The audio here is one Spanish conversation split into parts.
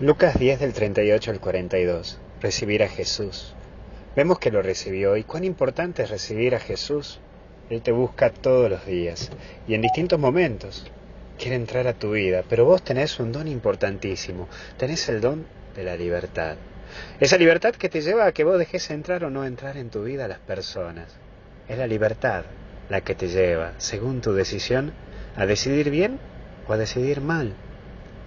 Lucas 10 del 38 al 42. Recibir a Jesús. Vemos que lo recibió y cuán importante es recibir a Jesús. Él te busca todos los días y en distintos momentos. Quiere entrar a tu vida, pero vos tenés un don importantísimo. Tenés el don de la libertad. Esa libertad que te lleva a que vos dejes entrar o no entrar en tu vida a las personas. Es la libertad la que te lleva, según tu decisión, a decidir bien o a decidir mal.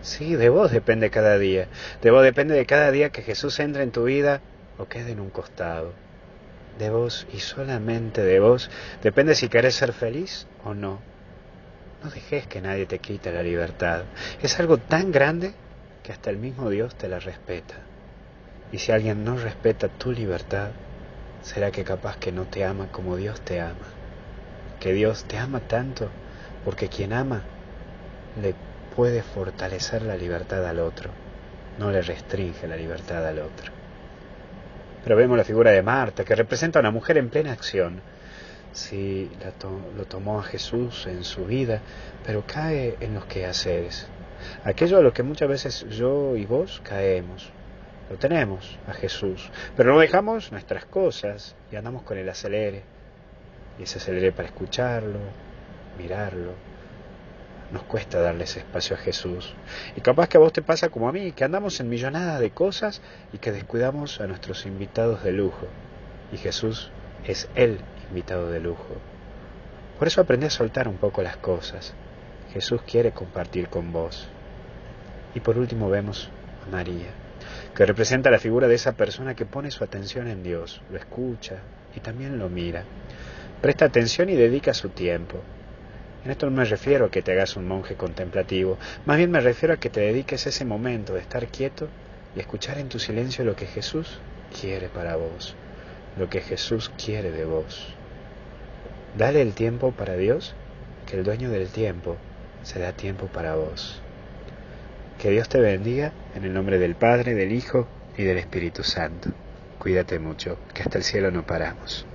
Sí, de vos depende cada día. De vos depende de cada día que Jesús entre en tu vida o quede en un costado. De vos y solamente de vos depende si querés ser feliz o no. No dejes que nadie te quite la libertad. Es algo tan grande que hasta el mismo Dios te la respeta. Y si alguien no respeta tu libertad, será que capaz que no te ama como Dios te ama. Que Dios te ama tanto porque quien ama le puede fortalecer la libertad al otro, no le restringe la libertad al otro. Pero vemos la figura de Marta, que representa a una mujer en plena acción. Sí, lo tomó a Jesús en su vida, pero cae en los quehaceres. Aquello a lo que muchas veces yo y vos caemos. Lo tenemos a Jesús, pero no dejamos nuestras cosas y andamos con el acelere. Y ese acelere para escucharlo, mirarlo, nos cuesta darle ese espacio a Jesús. Y capaz que a vos te pasa como a mí, que andamos en millonadas de cosas y que descuidamos a nuestros invitados de lujo. Y Jesús es el invitado de lujo. Por eso aprendí a soltar un poco las cosas. Jesús quiere compartir con vos. Y por último vemos a María, que representa la figura de esa persona que pone su atención en Dios, lo escucha y también lo mira. Presta atención y dedica su tiempo. En esto no me refiero a que te hagas un monje contemplativo, más bien me refiero a que te dediques ese momento de estar quieto y escuchar en tu silencio lo que Jesús quiere para vos, lo que Jesús quiere de vos. Dale el tiempo para Dios, que el dueño del tiempo se da tiempo para vos. Que Dios te bendiga en el nombre del Padre, del Hijo y del Espíritu Santo. Cuídate mucho, que hasta el cielo no paramos.